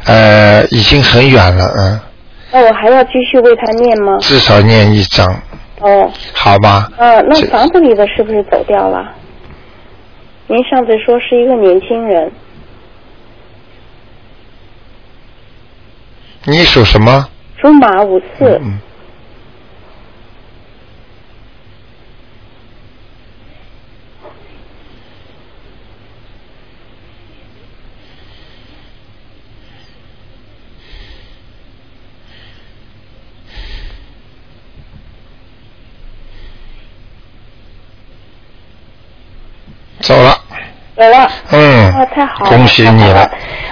呃，已经很远了，嗯，那我还要继续为他念吗？至少念一张，哦。好吧？呃，那房子里的是不是走掉了？您上次说是一个年轻人，你属什么？属马五四，嗯。走了，走了。嗯啊，太好了！恭喜你了。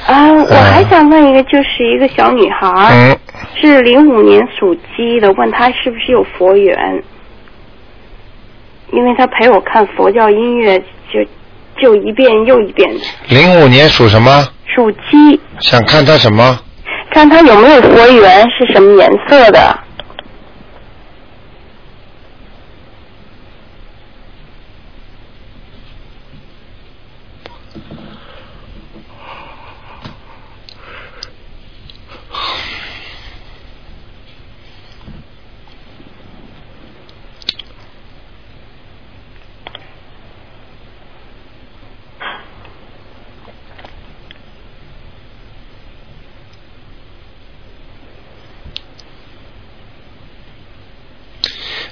啊，我还想问一个，就是一个小女孩，嗯，是零五年属鸡的，问她是不是有佛缘？因为她陪我看佛教音乐，就就一遍又一遍的。零五年属什么？属鸡，想看她什么？看她有没有佛缘，是什么颜色的？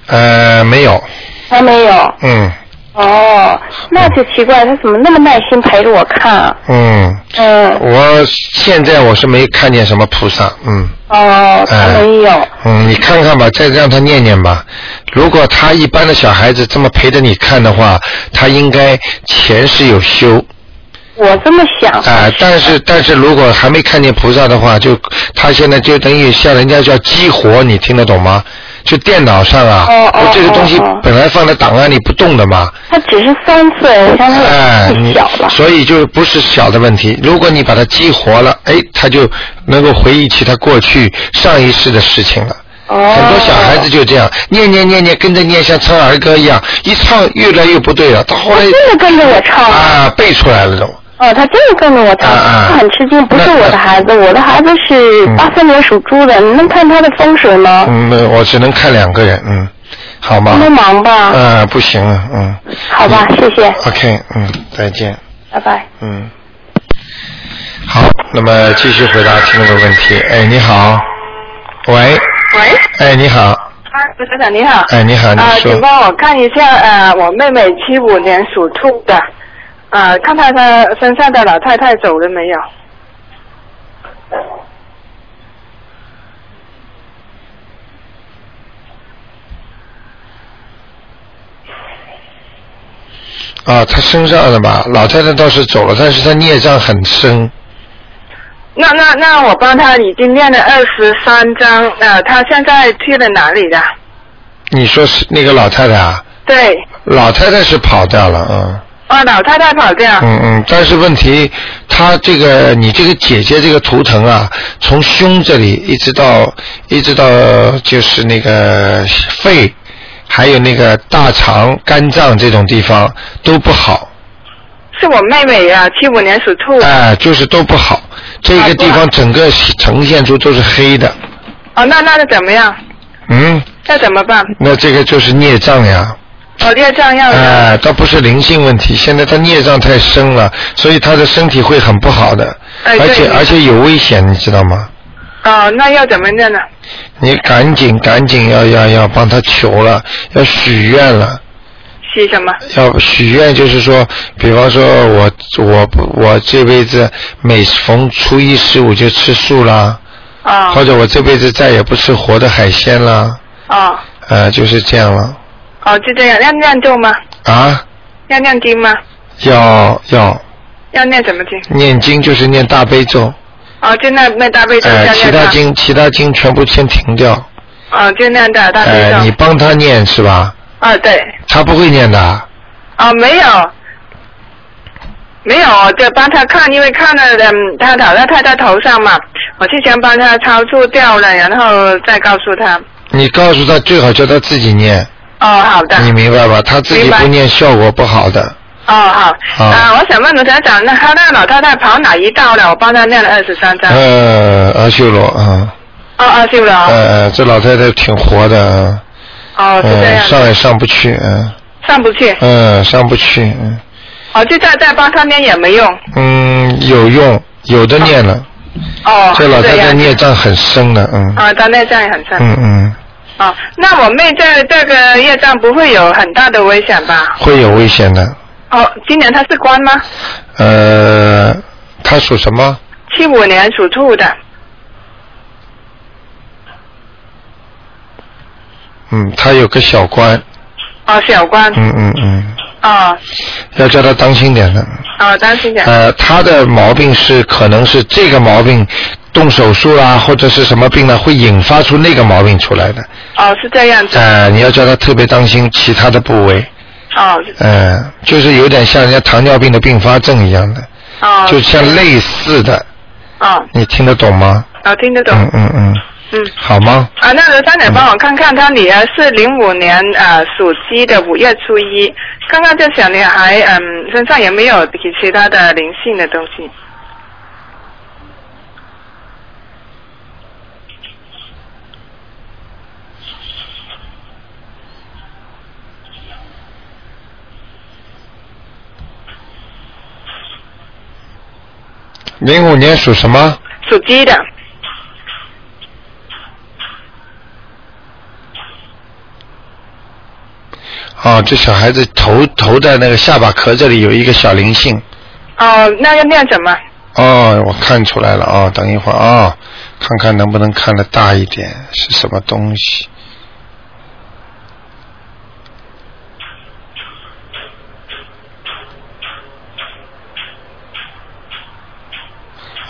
呃，没有，还没有。嗯哦，那就奇怪，他怎么那么耐心陪着我看啊？嗯，嗯，我现在我是没看见什么菩萨，嗯哦，她哎没有。嗯，你看看吧，再让他念念吧。如果他一般的小孩子这么陪着你看的话，他应该前世有修，我这么想。啊、但是但是如果还没看见菩萨的话，就他现在就等于像人家叫激活，你听得懂吗？就电脑上啊，哦哦这个东西本来放在档案里不动的嘛，它只是三岁，我想她哎，太小了。所以就不是小的问题。如果你把它激活了，哎，他就能够回忆起他过去上一世的事情了。哦。很多小孩子就这样，念念念念，跟着念，像唱儿歌一样，一唱越来越不对了，到后来真的跟着我唱。啊背出来了都。哦，她真的跟着我唱，啊啊她很吃惊。不是我的孩子，我的孩子是嗯八三年属猪的，你能看他的风水吗？嗯，没有我只能看两个人，嗯，好吗？帮忙吧。嗯，不行了，嗯。好吧，谢谢，OK，嗯，再见，拜拜。嗯。好，那么继续回答听众的问题。哎，你好，喂，喂，哎，你好，啊，卢台长你好。哎，你好，你啊，说请，帮我看一下，呃，我妹妹七五年属兔的，啊，看看她身上的老太太走了没有？啊，他身上的吧，老太太倒是走了，但是她孽障很深，那那那我帮她已经念了二十三章，呃，她现在去了哪里了？你说是那个老太太啊？对，老太太是跑掉了，嗯。哦，老太太跑掉。嗯嗯，但是问题，她这个你这个姐姐这个图腾啊，从胸这里一直到一直到就是那个肺，还还有那个大肠、肝脏这种地方都不好。是我妹妹啊，七五年属兔的。哎、就是都不好。这个地方整个呈现出都是黑的，哦，那那是怎么样？嗯，那怎么办？那这个就是孽障呀。哦，孽障要哎、倒不是灵性问题，现在他孽障太深了，所以他的身体会很不好的，哎而且而且有危险，你知道吗？哦，那要怎么念呢？你赶紧赶紧要要要帮他求了，要许愿了。许什么？要许愿就是说，比方说我我我这辈子每逢初一十五就吃素啦，哦或者我这辈子再也不吃活的海鲜啦，哦呃，就是这样了哦，就这样，要念咒吗？啊，要念经吗？要要要念什么经？念经就是念大悲咒，哦，就那那大悲咒呃。其他经其他经全部先停掉，哦，就念大大悲呃，你。帮他念是吧？啊，对。他不会念的啊，哦，没有，没有，我就帮他看，因为看了，嗯，他好像他在头上嘛，我就想帮他超度掉了，然后再告诉他。你告诉他最好叫他自己念，哦，好的。你明白吧？他自己不念效果不好的。哦，好。好啊，我想问卢台长，那他那个老太太跑哪一道了？我帮她念了二十三章。呃，阿修罗啊，哦，阿修罗。呃呃，这老太太挺活的啊，哦，是这嗯，样。上也上不去，嗯上不去。嗯，上不去，嗯哦，就再再帮她念也没用。嗯，有用，有的念了，哦，这老太太是样孽障很深的，嗯啊，她内脏也很深。嗯嗯，哦，那我妹这这个业障不会有很大的危险吧？会有危险的，哦，今年她是官吗？呃，她属什么？七五年属兔的。嗯，她有个小官，哦，小官。嗯嗯嗯，哦要叫她当心点的，哦，当心点。呃，她的毛病是可能是这个毛病。动手术啦，或者是什么病呢，会引发出那个毛病出来的。哦，是这样子。呃，你要叫他特别当心其他的部位。哦呃，就是有点像人家糖尿病的并发症一样的，哦。就像类似的，哦，你听得懂吗？哦，听得懂。嗯嗯嗯，嗯。好吗？啊，那刘三姐帮我看看，她女儿是零五年呃属鸡的，五月初一，看看这小女孩嗯身上有没有其其他的灵性的东西。零五年属什么？属鸡的。哦，这小孩子头头在那个下巴壳这里有一个小灵性。哦，那要念什么？哦，我看出来了哦，等一会儿啊、哦，看看能不能看得大一点，是什么东西？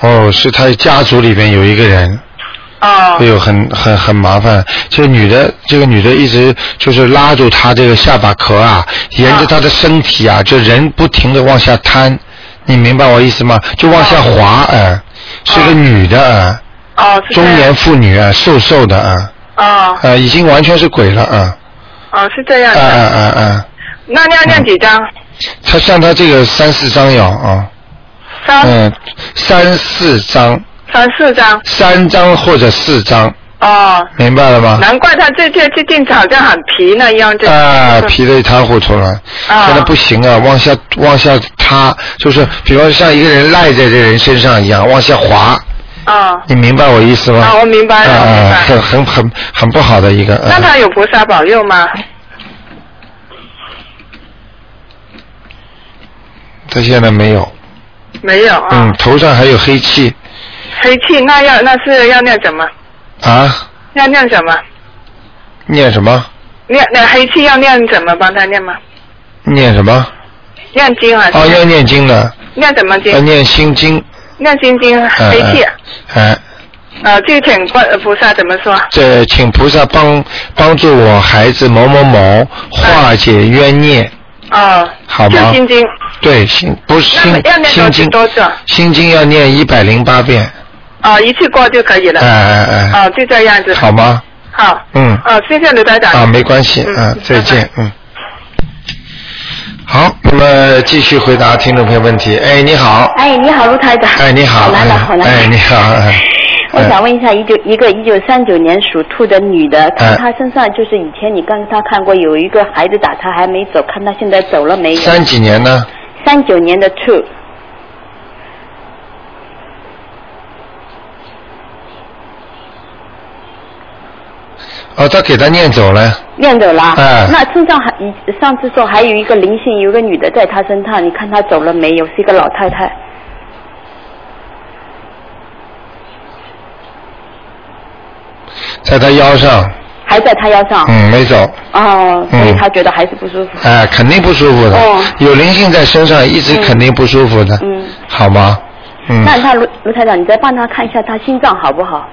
哦，是他家族里边有一个人。哦。哎呦，很很很麻烦。这个女的，这个女的一直就是拉住他这个下巴壳啊，沿着他的身体啊，就人不停的往下瘫，你明白我意思吗？就往下滑，哎、是个女的，啊，哦，中年妇女啊，瘦瘦的啊，哦呃，已经完全是鬼了啊，哦，是这样啊啊的。啊啊！那要念几张？他像他这个三四张有啊，三嗯，三四张，三四张。三张或者四张，哦。明白了吗？难怪他这这最近好像很皮那样，这啊，皮的一塌糊涂了，啊现在不行啊，往下往下塌，就是比方像一个人赖在这人身上一样往下滑，啊你明白我意思吗？啊，我明白了，我明啊，白。很很很很不好的一个。啊那他有菩萨保佑吗？他现在没有，没有啊。嗯，头上还有黑气黑气那要那是要念什么？啊，要念什么？念什么？念那黑气要念什么？帮他念吗？念什么？念经还是？哦，要念经的，念什么经？要念心经。念心经，哎黑气。哎，呃，就请观菩萨怎么说？这请菩萨帮帮助我孩子某某某化解冤孽，哦。好吗心经。对，心不是心要念多心经，多少？心经要念一百零八遍，哦，一次过就可以了。哎哎哎，哦，就这样子。好吗？好，嗯，啊，谢谢刘台长。啊，没关系，嗯，再见，嗯。好，那么继续回答听众朋友问题。哎，你好，哎，你好，卢台长。哎，你好，好难的，好难的。哎，你好，哎我想问一下，一九一个一九三九年属兔的女的，哎看她身上就是以前你刚她看过有一个孩子打她还没走，看她现在走了没有？三几年呢？三九年的兔，哦，他给他念走了。念走了。哎那身上还一上次说还有一个灵性，有个女的在他身上，你看她走了没有？是一个老太太。在他腰上，还在他腰上。嗯，没走，哦，所以嗯她觉得还是不舒服。哎，肯定不舒服的。哦有灵性在身上，一直肯定不舒服的。嗯。好吗？嗯。那他卢卢台长，你再帮他看一下他心脏好不好？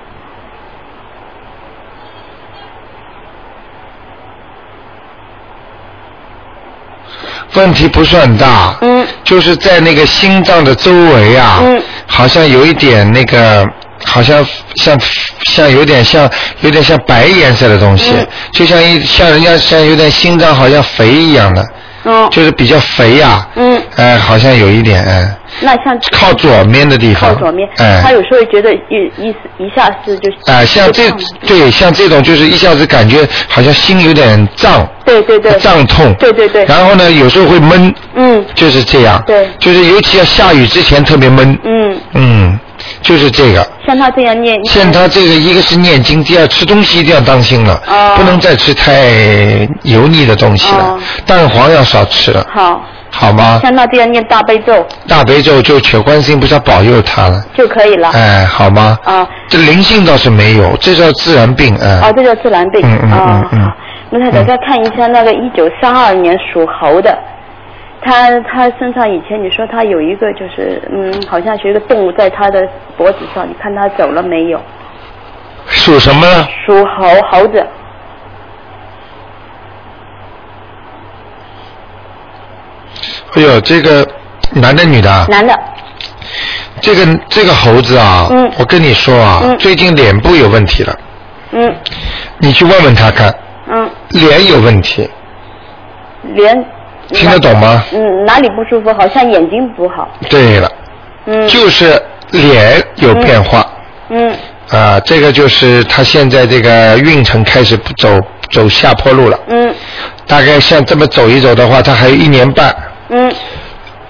问题不算大。嗯。就是在那个心脏的周围啊。嗯。好像有一点那个，好像像像有点像有点像白颜色的东西，嗯就像一像人家像有点心脏好像肥一样的。嗯。就是比较肥呀、嗯。哎、好像有一点，哎、那像靠左面的地方。靠左面，哎、他有时候觉得一一一下子就是哎、像这对像这种就是一下子感觉好像心有点胀，对对对胀痛，对对对，然后呢有时候会闷，嗯，就是这样，对，就是尤其要下雨之前特别闷，嗯，嗯，就是这个。像他这样念，像他这个，一个是念经，第二吃东西一定要当心了，哦不能再吃太油腻的东西了，哦蛋黄要少吃了，好，好吗？像他这样念大悲咒大悲咒就求观世音菩萨保佑他了，就可以了。哎，好吗？啊，这灵性倒是没有，这叫自然病，哎。哦，这叫自然病。嗯嗯哦嗯嗯。那他再看一下那个一九三二年属猴的，他他身上以前你说他有一个就是嗯，好像是一个动物在他的脖子上，你看他走了没有？属什么呢？属猴猴子，哎呦，这个男的女的啊？男的。这个这个猴子啊，嗯我跟你说啊，嗯最近脸部有问题了，嗯你去问问他看，嗯，脸有问题，脸。听得懂吗？嗯，哪里不舒服？好像眼睛不好。对了，嗯。就是脸有变化。嗯啊，这个就是他现在这个运程开始走走下坡路了。嗯大概像这么走一走的话，他还有一年半，嗯，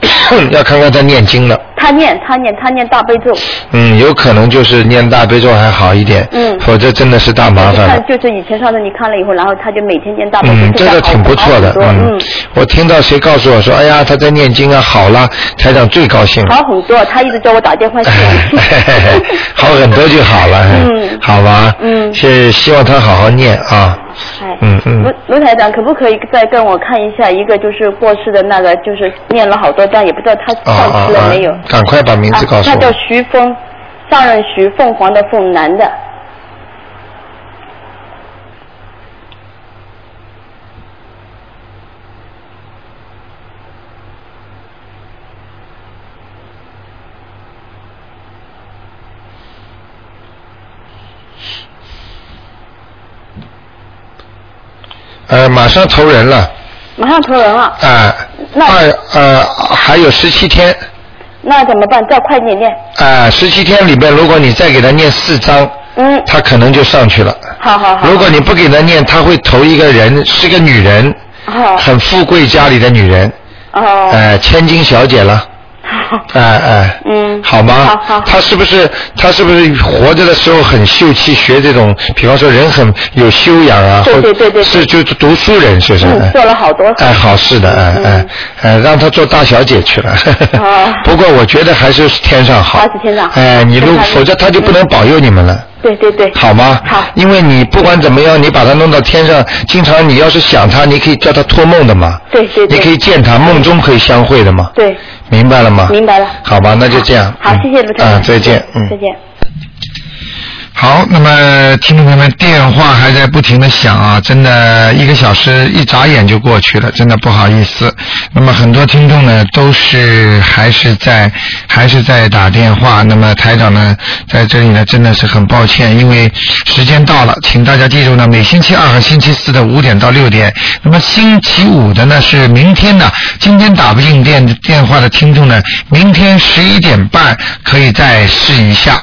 <coughs> 要看看他念经了。他念他念他念大悲咒。嗯，有可能就是念大悲咒还好一点，嗯否则真的是大麻烦了看。就是以前上次你看了以后，然后他就每天念大悲咒，嗯，这现在好个挺不错的嗯嗯，，我听到谁告诉我说，哎呀，他在念经啊，好了，台长最高兴了，好很多。他一直叫我打电话去。<laughs> 好很多就好了，嗯好吧，嗯是希望他好好念啊，哎，嗯嗯卢卢台长，可不可以再跟我看一下一个就是过世的那个，就是念了好多章，也不知道他啊上啊啊去了没有？，赶快把名字告诉啊、他叫，徐峰，上任徐凤凰的凤，男的。呃，马上投人了，马上投人了，啊，二呃还有十七天，那怎么办？再快点念。啊，十七天里边，如果你再给他念四张，嗯，他可能就上去了。好好好。如果你不给他念，他会投一个人，是个女人，好。很富贵家里的女人，哦。哎，千金小姐了，<laughs> 哎哎，嗯，好吗？好好他是不是他是不是活着的时候很秀气，学这种，比方说人很有修养啊，或对对对对是就读书人是不是？嗯，做了好多。哎，好事的，哎哎哎，让他做大小姐去了。<laughs> 哦不过我觉得还是天上好。还是天上好哎，你如否则他就不能保佑你们了。对对对。好吗？好。因为你不管怎么样，你把他弄到天上，经常你要是想他，你可以叫他托梦的嘛。对对对。你可以见他，梦中可以相会的嘛。对。明白了吗？明白了。好吧，那就这样。好，谢谢卢台长。啊，再见，嗯。再见。好，那么听众朋友们，电话还在不停的响啊，真的一个小时一眨眼就过去了，真的不好意思。那么很多听众呢，都是还是在还是在打电话。那么台长呢，在这里呢，真的是很抱歉，因为时间到了，请大家记住呢，每星期二和星期四的五点到六点，那么星期五的呢是明天呢，今天打不进电电话的听众呢，明天十一点半可以再试一下。